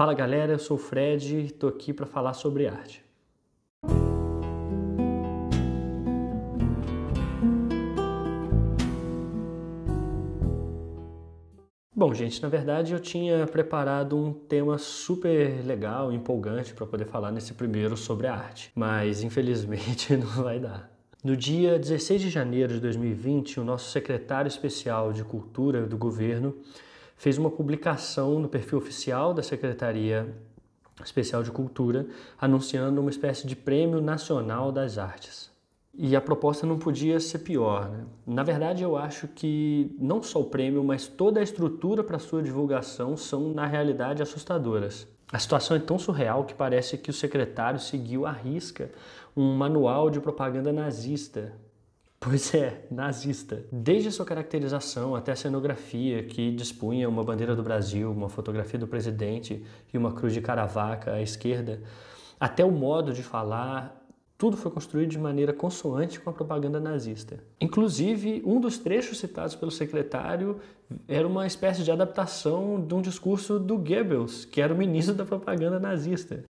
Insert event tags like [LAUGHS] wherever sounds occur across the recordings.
Fala galera, eu sou o Fred e estou aqui para falar sobre arte. Bom, gente, na verdade eu tinha preparado um tema super legal, empolgante para poder falar nesse primeiro sobre a arte, mas [LAUGHS] infelizmente [LAUGHS] não vai dar. No dia 16 de janeiro de 2020, o nosso secretário especial de Cultura do governo fez uma publicação no perfil oficial da Secretaria Especial de Cultura anunciando uma espécie de Prêmio Nacional das Artes. E a proposta não podia ser pior. Né? Na verdade, eu acho que não só o prêmio, mas toda a estrutura para sua divulgação são, na realidade, assustadoras. A situação é tão surreal que parece que o secretário seguiu à risca um manual de propaganda nazista. Pois é, nazista. Desde sua caracterização até a cenografia, que dispunha uma bandeira do Brasil, uma fotografia do presidente e uma cruz de caravaca à esquerda, até o modo de falar, tudo foi construído de maneira consoante com a propaganda nazista. Inclusive, um dos trechos citados pelo secretário era uma espécie de adaptação de um discurso do Goebbels, que era o ministro da propaganda nazista.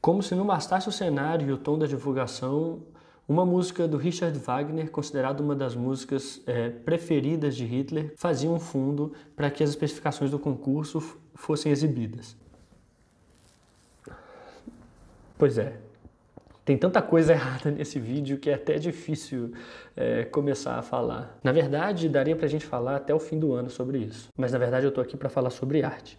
Como se não bastasse o cenário e o tom da divulgação, uma música do Richard Wagner, considerada uma das músicas é, preferidas de Hitler, fazia um fundo para que as especificações do concurso fossem exibidas. Pois é, tem tanta coisa [LAUGHS] errada nesse vídeo que é até difícil é, começar a falar. Na verdade, daria para a gente falar até o fim do ano sobre isso. Mas na verdade eu estou aqui para falar sobre arte.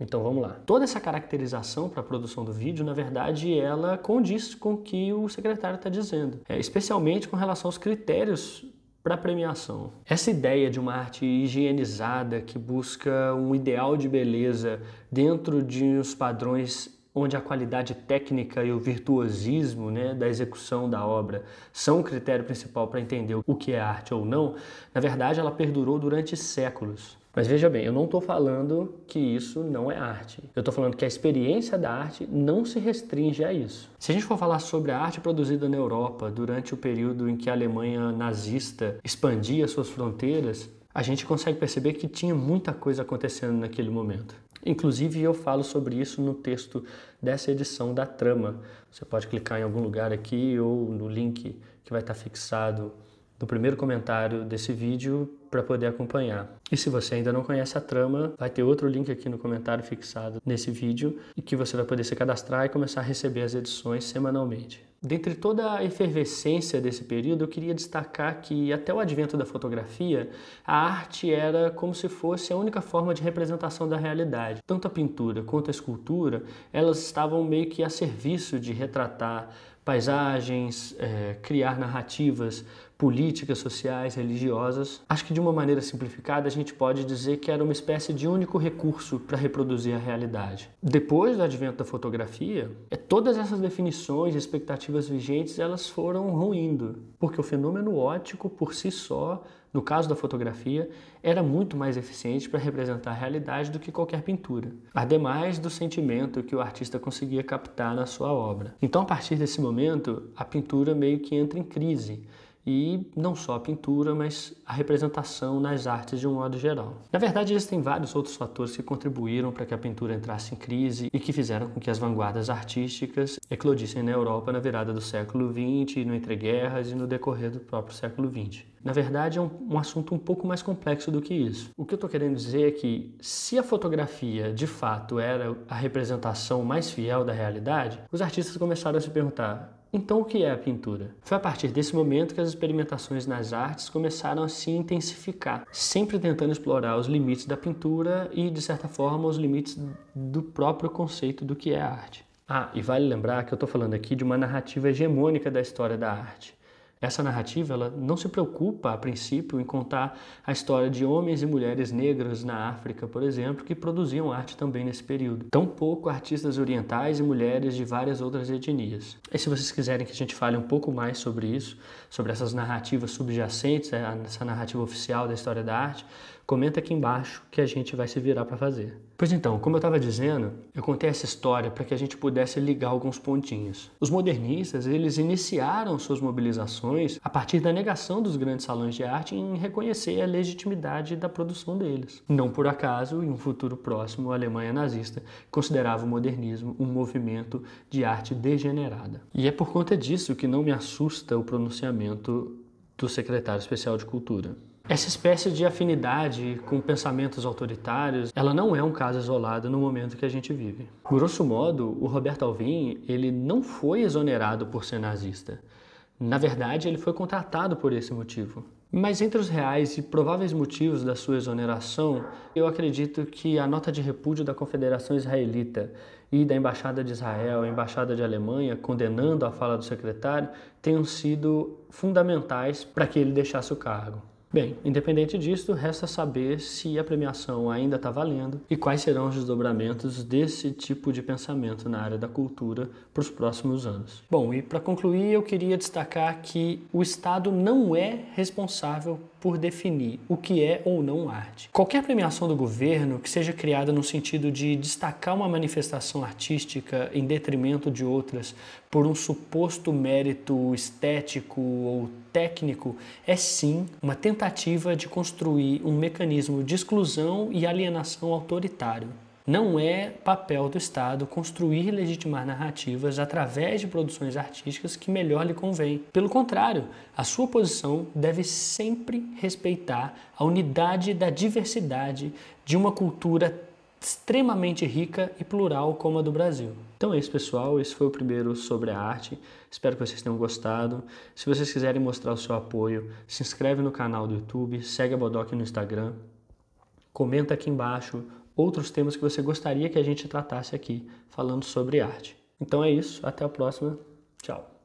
Então vamos lá. Toda essa caracterização para a produção do vídeo, na verdade, ela condiz com o que o secretário está dizendo, é, especialmente com relação aos critérios para premiação. Essa ideia de uma arte higienizada que busca um ideal de beleza dentro de uns padrões onde a qualidade técnica e o virtuosismo né, da execução da obra são o critério principal para entender o que é arte ou não, na verdade ela perdurou durante séculos. Mas veja bem, eu não estou falando que isso não é arte. Eu estou falando que a experiência da arte não se restringe a isso. Se a gente for falar sobre a arte produzida na Europa durante o período em que a Alemanha nazista expandia suas fronteiras, a gente consegue perceber que tinha muita coisa acontecendo naquele momento. Inclusive, eu falo sobre isso no texto dessa edição da Trama. Você pode clicar em algum lugar aqui ou no link que vai estar fixado no primeiro comentário desse vídeo para poder acompanhar. E se você ainda não conhece a trama, vai ter outro link aqui no comentário fixado nesse vídeo e que você vai poder se cadastrar e começar a receber as edições semanalmente. Dentre toda a efervescência desse período, eu queria destacar que até o advento da fotografia, a arte era como se fosse a única forma de representação da realidade. Tanto a pintura quanto a escultura, elas estavam meio que a serviço de retratar paisagens, é, criar narrativas políticas, sociais, religiosas. Acho que de uma maneira simplificada a gente pode dizer que era uma espécie de único recurso para reproduzir a realidade. Depois do advento da fotografia, é, todas essas definições expectativas vigentes elas foram ruindo, porque o fenômeno óptico por si só no caso da fotografia, era muito mais eficiente para representar a realidade do que qualquer pintura, ademais do sentimento que o artista conseguia captar na sua obra. Então, a partir desse momento, a pintura meio que entra em crise e não só a pintura, mas a representação nas artes de um modo geral. Na verdade, existem vários outros fatores que contribuíram para que a pintura entrasse em crise e que fizeram com que as vanguardas artísticas eclodissem na Europa na virada do século XX, no entreguerras e no decorrer do próprio século XX. Na verdade, é um, um assunto um pouco mais complexo do que isso. O que eu estou querendo dizer é que, se a fotografia de fato era a representação mais fiel da realidade, os artistas começaram a se perguntar: então, o que é a pintura? Foi a partir desse momento que as experimentações nas artes começaram a se intensificar, sempre tentando explorar os limites da pintura e, de certa forma, os limites do próprio conceito do que é arte. Ah, e vale lembrar que eu estou falando aqui de uma narrativa hegemônica da história da arte. Essa narrativa ela não se preocupa, a princípio, em contar a história de homens e mulheres negras na África, por exemplo, que produziam arte também nesse período. Tampouco artistas orientais e mulheres de várias outras etnias. E se vocês quiserem que a gente fale um pouco mais sobre isso, sobre essas narrativas subjacentes, é, essa narrativa oficial da história da arte, comenta aqui embaixo que a gente vai se virar para fazer. Pois então, como eu estava dizendo, eu contei essa história para que a gente pudesse ligar alguns pontinhos. Os modernistas, eles iniciaram suas mobilizações a partir da negação dos grandes salões de arte em reconhecer a legitimidade da produção deles. Não por acaso, em um futuro próximo, a Alemanha nazista considerava o modernismo um movimento de arte degenerada. E é por conta disso que não me assusta o pronunciamento do secretário especial de Cultura. Essa espécie de afinidade com pensamentos autoritários, ela não é um caso isolado no momento que a gente vive. Grosso modo, o Roberto Alvim, ele não foi exonerado por ser nazista. Na verdade, ele foi contratado por esse motivo. Mas entre os reais e prováveis motivos da sua exoneração, eu acredito que a nota de repúdio da Confederação Israelita e da Embaixada de Israel, a Embaixada de Alemanha, condenando a fala do secretário, tenham sido fundamentais para que ele deixasse o cargo. Bem, independente disso, resta saber se a premiação ainda está valendo e quais serão os desdobramentos desse tipo de pensamento na área da cultura para os próximos anos. Bom, e para concluir, eu queria destacar que o Estado não é responsável por definir o que é ou não arte. Qualquer premiação do governo que seja criada no sentido de destacar uma manifestação artística em detrimento de outras por um suposto mérito estético ou técnico é sim uma tentativa de construir um mecanismo de exclusão e alienação autoritário. Não é papel do Estado construir e legitimar narrativas através de produções artísticas que melhor lhe convém. Pelo contrário, a sua posição deve sempre respeitar a unidade da diversidade de uma cultura extremamente rica e plural como a do Brasil. Então é isso, pessoal. Esse foi o primeiro sobre a arte. Espero que vocês tenham gostado. Se vocês quiserem mostrar o seu apoio, se inscreve no canal do YouTube, segue a Bodoc no Instagram, comenta aqui embaixo outros temas que você gostaria que a gente tratasse aqui, falando sobre arte. Então é isso, até a próxima. Tchau.